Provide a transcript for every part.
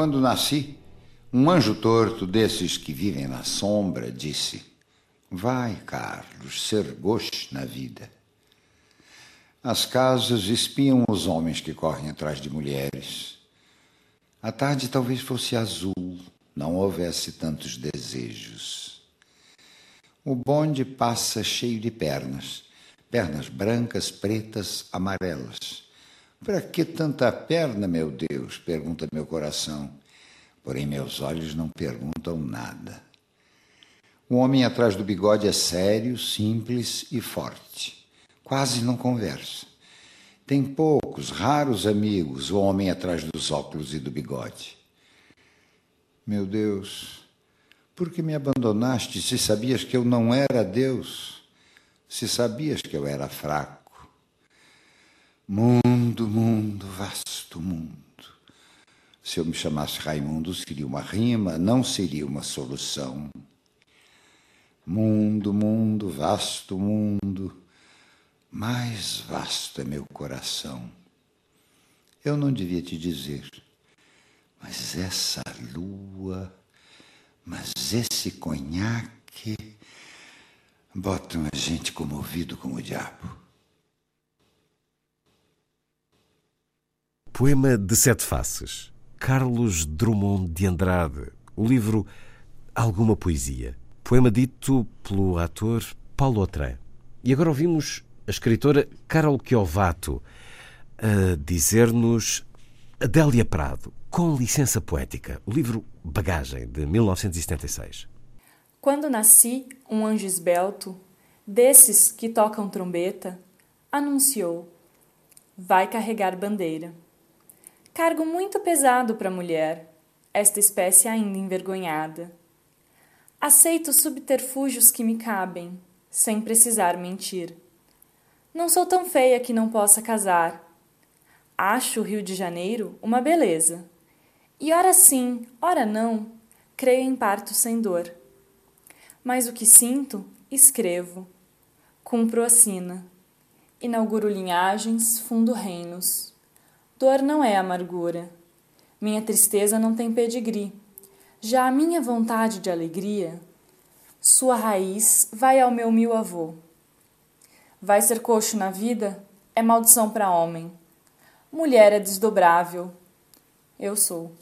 Quando nasci, um anjo torto desses que vivem na sombra disse: Vai, Carlos, ser gosto na vida. As casas espiam os homens que correm atrás de mulheres. A tarde talvez fosse azul, não houvesse tantos desejos. O bonde passa cheio de pernas, pernas brancas, pretas, amarelas. Para que tanta perna, meu Deus? pergunta meu coração. Porém, meus olhos não perguntam nada. O homem atrás do bigode é sério, simples e forte. Quase não conversa. Tem poucos, raros amigos, o homem atrás dos óculos e do bigode. Meu Deus, por que me abandonaste se sabias que eu não era Deus? Se sabias que eu era fraco? Mundo, mundo, vasto mundo. Se eu me chamasse Raimundo, seria uma rima, não seria uma solução. Mundo, mundo, vasto mundo, mais vasto é meu coração. Eu não devia te dizer, mas essa lua, mas esse conhaque, botam a gente comovido com o diabo. Poema de Sete Faces. Carlos Drummond de Andrade. O livro Alguma Poesia. Poema dito pelo ator Paulo Otran. E agora ouvimos a escritora Carol Chiovato a dizer-nos Adélia Prado, com licença poética, o livro Bagagem, de 1976. Quando nasci, um anjo esbelto, desses que tocam trombeta, anunciou: Vai carregar bandeira. Cargo muito pesado para a mulher, esta espécie ainda envergonhada. Aceito subterfúgios que me cabem, sem precisar mentir. Não sou tão feia que não possa casar. Acho o Rio de Janeiro uma beleza. E ora sim, ora não, creio em parto sem dor. Mas o que sinto, escrevo. Cumpro a sina. Inauguro linhagens, fundo reinos. Dor não é amargura. Minha tristeza não tem pedigree. Já a minha vontade de alegria, sua raiz vai ao meu mil avô. Vai ser coxo na vida é maldição para homem. Mulher é desdobrável. Eu sou.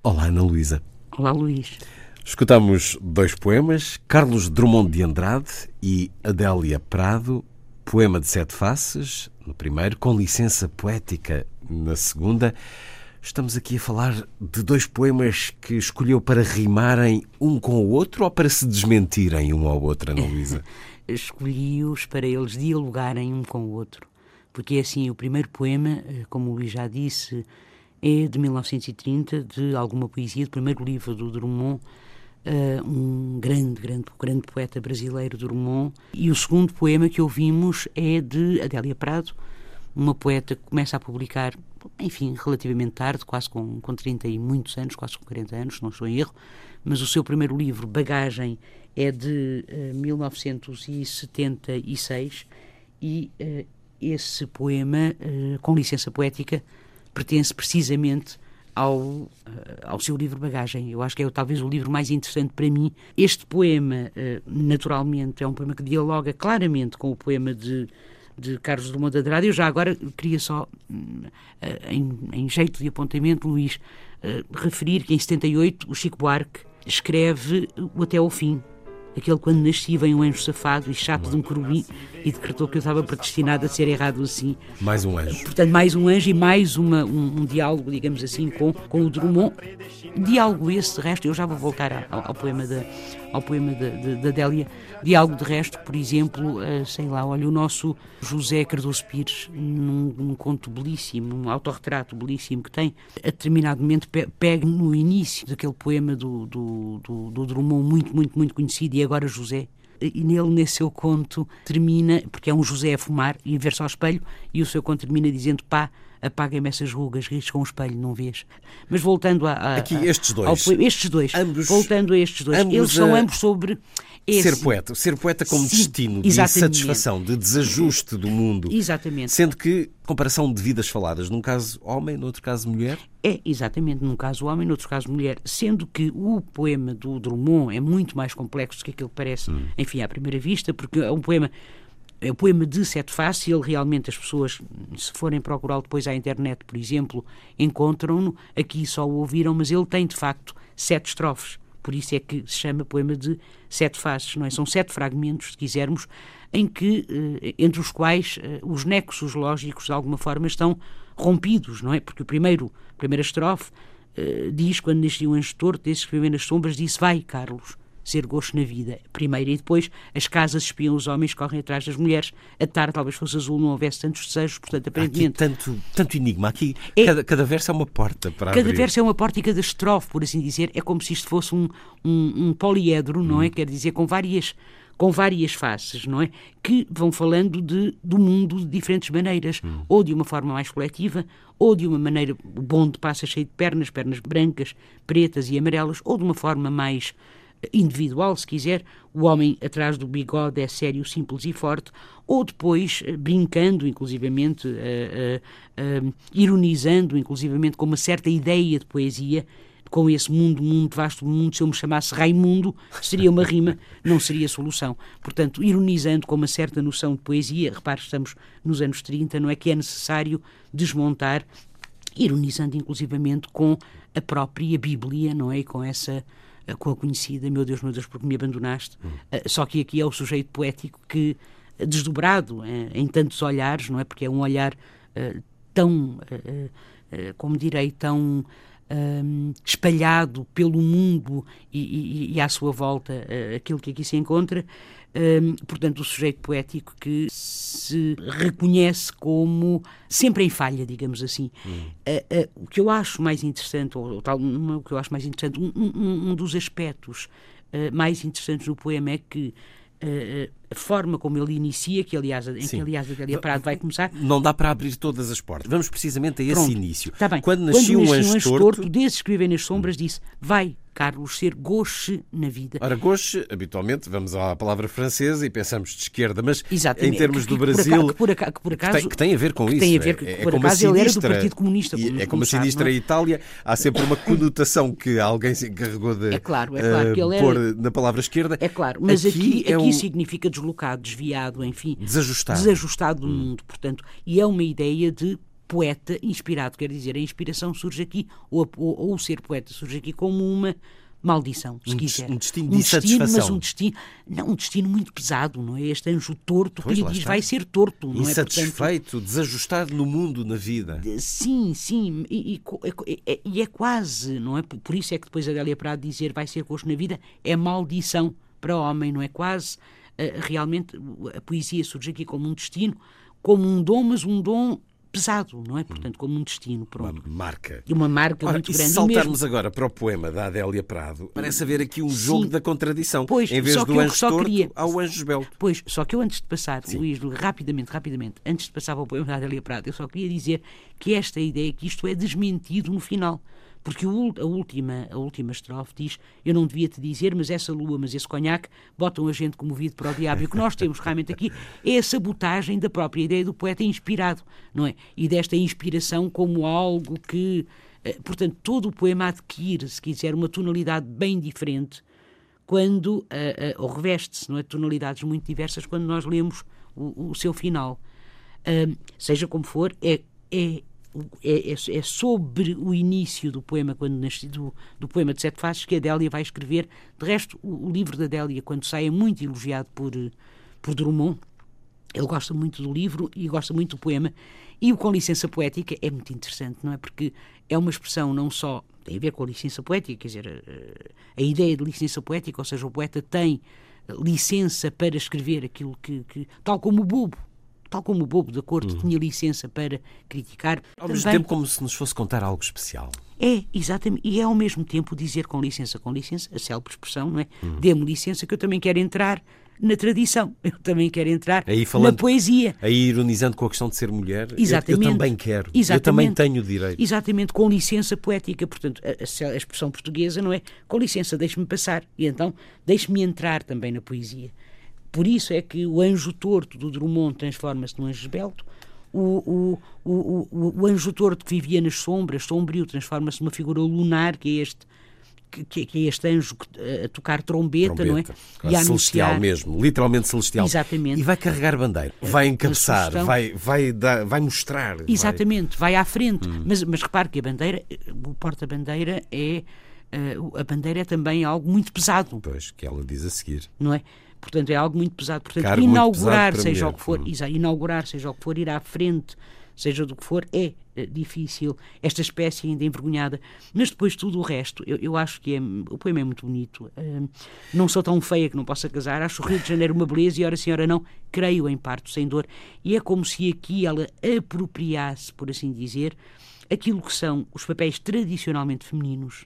Olá, Ana Luísa. Olá, Luís. Escutamos dois poemas, Carlos Drummond de Andrade e Adélia Prado, poema de sete faces, no primeiro, com licença poética na segunda. Estamos aqui a falar de dois poemas que escolheu para rimarem um com o outro ou para se desmentirem um ao outro, Ana Luísa? Escolhi-os para eles dialogarem um com o outro. Porque é assim, o primeiro poema, eh, como o Luís já disse, é de 1930, de alguma poesia, do primeiro livro do Drummond, uh, um grande, grande, grande poeta brasileiro, Drummond. E o segundo poema que ouvimos é de Adélia Prado, uma poeta que começa a publicar, enfim, relativamente tarde, quase com, com 30 e muitos anos, quase com 40 anos, não estou em erro, mas o seu primeiro livro, Bagagem, é de uh, 1976 e uh, esse poema, uh, com licença poética, pertence precisamente ao, ao seu livro Bagagem. Eu acho que é talvez o livro mais interessante para mim. Este poema, naturalmente, é um poema que dialoga claramente com o poema de de Carlos Drummond de Andrade. Eu já agora queria só, em, em jeito de apontamento, Luís, referir que em 78 o Chico Buarque escreve o Até ao Fim, aquele quando nasci vem um anjo safado e chato de um querubim e decretou que eu estava predestinado a ser errado assim. Mais um anjo. Portanto, mais um anjo e mais uma, um, um diálogo, digamos assim, com, com o Drummond. Diálogo esse, de resto, eu já vou voltar ao, ao poema da, ao poema da Délia. Diálogo de resto, por exemplo, uh, sei lá, olha, o nosso José Cardoso Pires, num, num conto belíssimo, um autorretrato belíssimo que tem, a determinado momento pega no início daquele poema do, do, do, do Drummond, muito, muito, muito conhecido, e agora José, e nele, nesse seu conto, termina, porque é um José a fumar e a ver-se ao espelho, e o seu conto termina dizendo: pá, apaguem-me essas rugas, risco com o espelho, não vês? Mas voltando a. a Aqui, estes dois. Ao, estes dois. Ambos, voltando a estes dois. Eles são ambos sobre. Esse. Ser poeta. Ser poeta como Sim, destino de insatisfação, de desajuste do mundo. Exatamente. Sendo que, comparação de vidas faladas, num caso homem, no outro caso mulher? É, exatamente, num caso homem, no outro caso mulher. Sendo que o poema do Drummond é muito mais complexo do que aquilo que parece, hum. enfim, à primeira vista, porque é um poema o poema de Sete Faces, ele realmente, as pessoas, se forem procurá-lo depois à internet, por exemplo, encontram-no, aqui só o ouviram, mas ele tem de facto sete estrofes, por isso é que se chama poema de Sete Faces, não é? São sete fragmentos, se quisermos, em que, eh, entre os quais eh, os nexos lógicos, de alguma forma, estão rompidos, não é? Porque o primeiro, a primeira estrofe eh, diz, quando nascia um anjo torto, desde que nas sombras, disse, vai, Carlos, ser gosto na vida. Primeiro e depois, as casas espiam os homens, correm atrás das mulheres. A tarde talvez fosse azul, não houvesse tantos desejos, portanto, aparentemente. Aqui tanto, tanto enigma. Aqui, é, cada, cada verso é uma porta para Cada abrir. verso é uma porta e cada estrofe, por assim dizer, é como se isto fosse um, um, um poliedro, não é? Hum. Quer dizer, com várias com várias faces, não é? Que vão falando de, do mundo de diferentes maneiras, hum. ou de uma forma mais coletiva, ou de uma maneira, o bonde passa cheio de pernas, pernas brancas, pretas e amarelas, ou de uma forma mais individual, se quiser, o homem atrás do bigode é sério, simples e forte, ou depois eh, brincando, inclusivamente, uh, uh, uh, ironizando, inclusivamente, com uma certa ideia de poesia, com esse mundo, mundo, vasto mundo, se eu me chamasse Raimundo, seria uma rima, não seria solução. Portanto, ironizando com uma certa noção de poesia, repare, estamos nos anos 30, não é que é necessário desmontar, ironizando inclusivamente com a própria Bíblia, não é? E com essa com a conhecida Meu Deus, meu Deus, porque me abandonaste. Hum. Só que aqui é o sujeito poético que, desdobrado em tantos olhares, não é? Porque é um olhar tão, como direi, tão um, espalhado pelo mundo e, e, e, à sua volta aquilo que aqui se encontra. Um, portanto, o sujeito poético que se reconhece como sempre em falha, digamos assim. Hum. Uh, uh, o que eu acho mais interessante, ou, tal, não, o que eu acho mais interessante, um, um, um dos aspectos mais interessantes do poema é que a forma como ele inicia, que aliás, em que aliás a Adélia Prado vai começar. Não dá para abrir todas as portas. Vamos precisamente a esse Pronto, início. Tá bem. Quando nasceu um anjo torto, torto, desses que vivem nas sombras, disse: Vai, Carlos, ser gauche na vida. Ora, gauche, habitualmente, vamos à palavra francesa e pensamos de esquerda, mas Exatamente. em termos que, do Brasil. Que por acaso. Que, por acaso, que, tem, que tem a ver com isso. Tem a ver, é, é, por acaso ele era do Partido Comunista. Como, é como a sinistra é? Itália, há sempre uma conotação que alguém se encarregou de é claro, é claro, que ele uh, pôr na palavra esquerda. É claro, mas aqui, aqui, é aqui um... significa deslocado, desviado, enfim. Desajustado. Desajustado do hum. mundo, portanto. E é uma ideia de poeta inspirado, quer dizer, a inspiração surge aqui, ou, ou, ou o ser poeta surge aqui como uma maldição, se um, quiser. Um destino de um destino, mas um destino, não, um destino muito pesado, não é? Este anjo torto pois, que lhe diz vai ser torto, não Insatisfeito, é? Portanto, desajustado no mundo, na vida. Sim, sim, e, e, é, e, é quase, não é? Por isso é que depois a Délia Prado dizer vai ser gosto na vida é maldição para o homem, não é? Quase, uh, realmente, a poesia surge aqui como um destino, como um dom, mas um dom pesado, não é? Portanto, como um destino, pronto. Uma marca. E uma marca Ora, muito e grande. Se saltarmos agora para o poema da Adélia Prado, parece haver aqui um jogo Sim. da contradição. Pois, em vez só do que eu anjo só torto, queria... ao anjo esbelto. Pois, só que eu antes de passar, Sim. Luís, rapidamente, rapidamente, antes de passar para o poema da Adélia Prado, eu só queria dizer que esta ideia, que isto é desmentido no final. Porque a última, a última estrofe diz: Eu não devia te dizer, mas essa lua, mas esse conhaque botam a gente comovido para o diabo. E o que nós temos realmente aqui é a sabotagem da própria ideia do poeta inspirado, não é? E desta inspiração como algo que. Portanto, todo o poema adquire, se quiser, uma tonalidade bem diferente quando. Uh, uh, ou reveste-se, não é? Tonalidades muito diversas quando nós lemos o, o seu final. Uh, seja como for, é, é é, é, é, sobre o início do poema quando nasci, do, do, poema de Sete Faces que a Adélia vai escrever. De resto, o, o, livro da Adélia, quando sai, é muito elogiado por, por Drummond. Ele gosta muito do livro e gosta muito do poema. E o Com Licença Poética é muito interessante, não é? Porque é uma expressão não só. tem a ver com a licença poética, quer dizer, a, a ideia de licença poética, ou seja, o poeta tem licença para escrever aquilo que. que tal como o bobo tal como o bobo da corte uhum. tinha licença para criticar. Ao também... mesmo tempo, como se nos fosse contar algo especial. É, exatamente. E é ao mesmo tempo dizer com licença, com licença, a célebre expressão, não é? Uhum. Dê-me licença que eu também quero entrar na tradição. Eu também quero entrar falando, na poesia. Aí ironizando com a questão de ser mulher, Exatamente. Eu, eu também quero. Exatamente. Eu também tenho direito. Exatamente, com licença poética. Portanto, a, a, a expressão portuguesa não é com licença, deixe-me passar. E então, deixe-me entrar também na poesia. Por isso é que o anjo torto do Drummond transforma-se num anjo esbelto, o, o, o, o, anjo torto que vivia nas sombras, sombrio, transforma-se numa figura lunar, que é este que, que, é este anjo a tocar trombeta, trombeta não é? E a celestial anunciar... mesmo, literalmente celestial. Exatamente. E vai carregar bandeira, vai encabeçar, vai, vai, dar, vai mostrar. Exatamente, vai, vai à frente. Hum. Mas, mas repare que a bandeira, o porta-bandeira é. Uh, a bandeira é também algo muito pesado. Pois, que ela diz a seguir. Não é? Portanto, é algo muito pesado. Portanto, Cargo inaugurar, seja mulher. o que for, hum. inaugurar, seja o que for, ir à frente, seja do que for, é eh, difícil, esta espécie ainda envergonhada. Mas depois tudo o resto, eu, eu acho que é, o poema é muito bonito. Uh, não sou tão feia que não possa casar, acho o Rio de Janeiro uma beleza e, ora senhora, não, creio em parto sem dor. E é como se aqui ela apropriasse, por assim dizer, aquilo que são os papéis tradicionalmente femininos.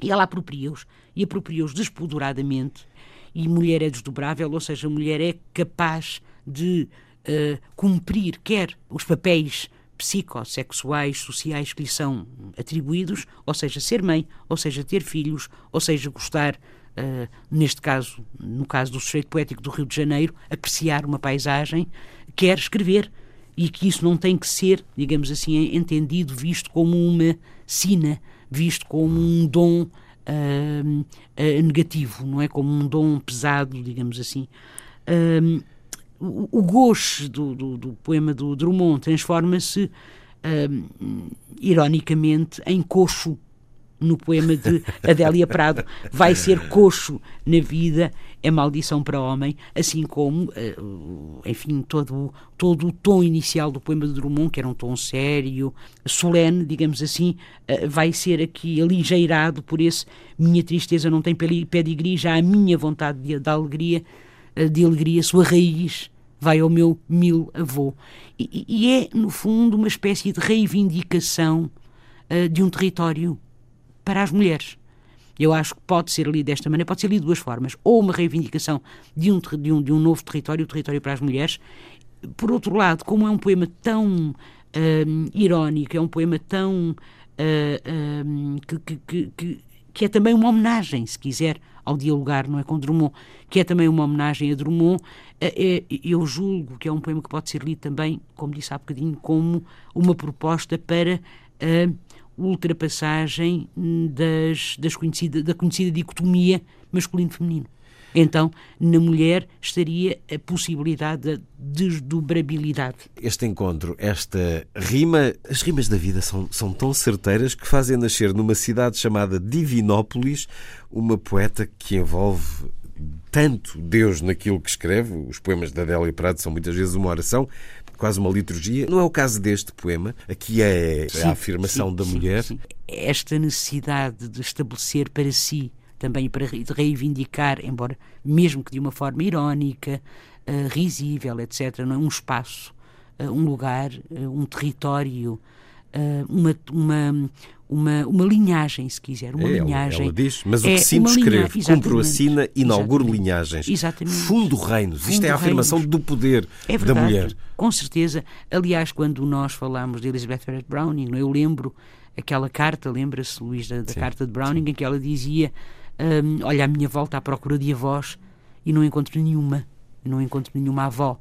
E ela apropria-os, e apropria-os despoduradamente, e mulher é desdobrável, ou seja, mulher é capaz de uh, cumprir quer os papéis psicossexuais, sociais que lhe são atribuídos, ou seja, ser mãe, ou seja, ter filhos, ou seja, gostar, uh, neste caso, no caso do sujeito poético do Rio de Janeiro, apreciar uma paisagem, quer escrever, e que isso não tem que ser, digamos assim, entendido, visto como uma sina, visto como um dom uh, uh, negativo, não é? Como um dom pesado, digamos assim. Uh, o, gosto do, do, do, poema do Drummond transforma-se, ironicamente, em coxo no poema de Adélia Prado. Vai ser coxo na vida, é maldição para homem, assim como, eh, enfim, todo, todo o tom inicial do poema de Drummond, que era um tom sério, solene, digamos assim, eh, vai ser aqui aligeirado por esse minha tristeza não tem pedigree, já a minha vontade de, de alegria, eh, de alegria, sua raiz vai ao meu mil avô. E, e é, no fundo, uma espécie de reivindicação de um território para as mulheres. Eu acho que pode ser lido desta maneira, pode ser lido de duas formas. Ou uma reivindicação de um, de um, de um novo território, o território para as mulheres. Por outro lado, como é um poema tão uh, irónico, é um poema tão. Uh, uh, que, que, que, que é também uma homenagem, se quiser, ao dialogar, não é, com Drummond, que é também uma homenagem a Drummond, é, eu julgo que é um poema que pode ser lido também, como disse há bocadinho, como uma proposta para ultrapassagem das, das conhecida, da conhecida dicotomia masculino-feminino. Então, na mulher estaria a possibilidade da desdobrabilidade. Este encontro, esta rima, as rimas da vida são, são tão certeiras que fazem nascer numa cidade chamada Divinópolis uma poeta que envolve tanto Deus naquilo que escreve. Os poemas da Adélia Prado são muitas vezes uma oração, quase uma liturgia. Não é o caso deste poema. Aqui é sim, a afirmação sim, da sim, mulher. Esta necessidade de estabelecer para si, também para reivindicar, embora mesmo que de uma forma irónica, uh, risível, etc., não é? um espaço, uh, um lugar, uh, um território, uma, uma, uma, uma linhagem, se quiser, uma é, linhagem. Ela diz, mas o que é sinto escreve, cumpro, assina, inauguro linhagens. Exatamente. Fundo reinos. Fundo Isto é a afirmação reinos. do poder é verdade, da mulher. Com certeza. Aliás, quando nós falamos de Elizabeth Barrett Browning, eu lembro aquela carta, lembra-se, Luís, da, da carta de Browning, sim. em que ela dizia: um, Olha, a minha volta à procura de avós e não encontro nenhuma, não encontro nenhuma avó.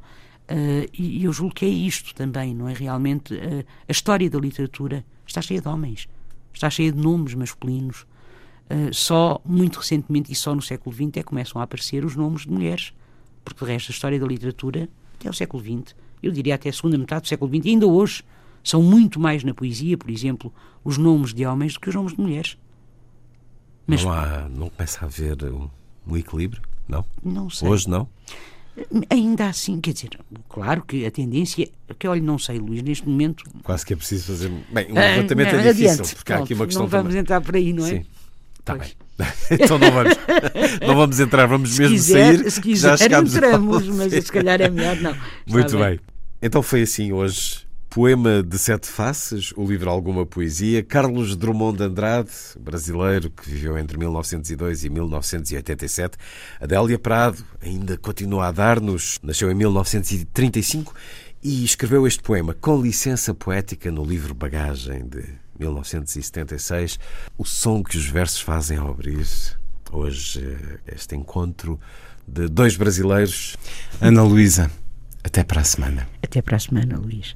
Uh, e eu julgo que é isto também, não é? Realmente, uh, a história da literatura está cheia de homens está cheia de nomes masculinos. Uh, só muito recentemente e só no século XX é que começam a aparecer os nomes de mulheres, porque o resto da história da literatura até o século XX, eu diria até a segunda metade do século XX, e ainda hoje São muito mais na poesia, por exemplo, os nomes de homens do que os nomes de mulheres. Mas, não, há, não começa a haver um, um equilíbrio? Não? Não sei. Hoje não? Ainda assim, quer dizer, claro que a tendência, que olha, não sei, Luís, neste momento. Quase que é preciso fazer. Bem, um levantamento ah, é difícil, adiante, porque pronto, há aqui uma questão. Não vamos também. entrar por aí, não é? Sim. Está bem. então não vamos, não vamos entrar, vamos se mesmo quiser, sair. Se quiser, já entramos, mas se calhar é melhor não. Muito Está bem. Então foi assim hoje. Poema de Sete Faces, o livro Alguma Poesia. Carlos Drummond de Andrade, brasileiro que viveu entre 1902 e 1987. Adélia Prado ainda continua a dar-nos, nasceu em 1935 e escreveu este poema com licença poética no livro Bagagem de 1976. O som que os versos fazem ao abrir hoje este encontro de dois brasileiros. Ana Luísa, até para a semana. Até para a semana, Luís.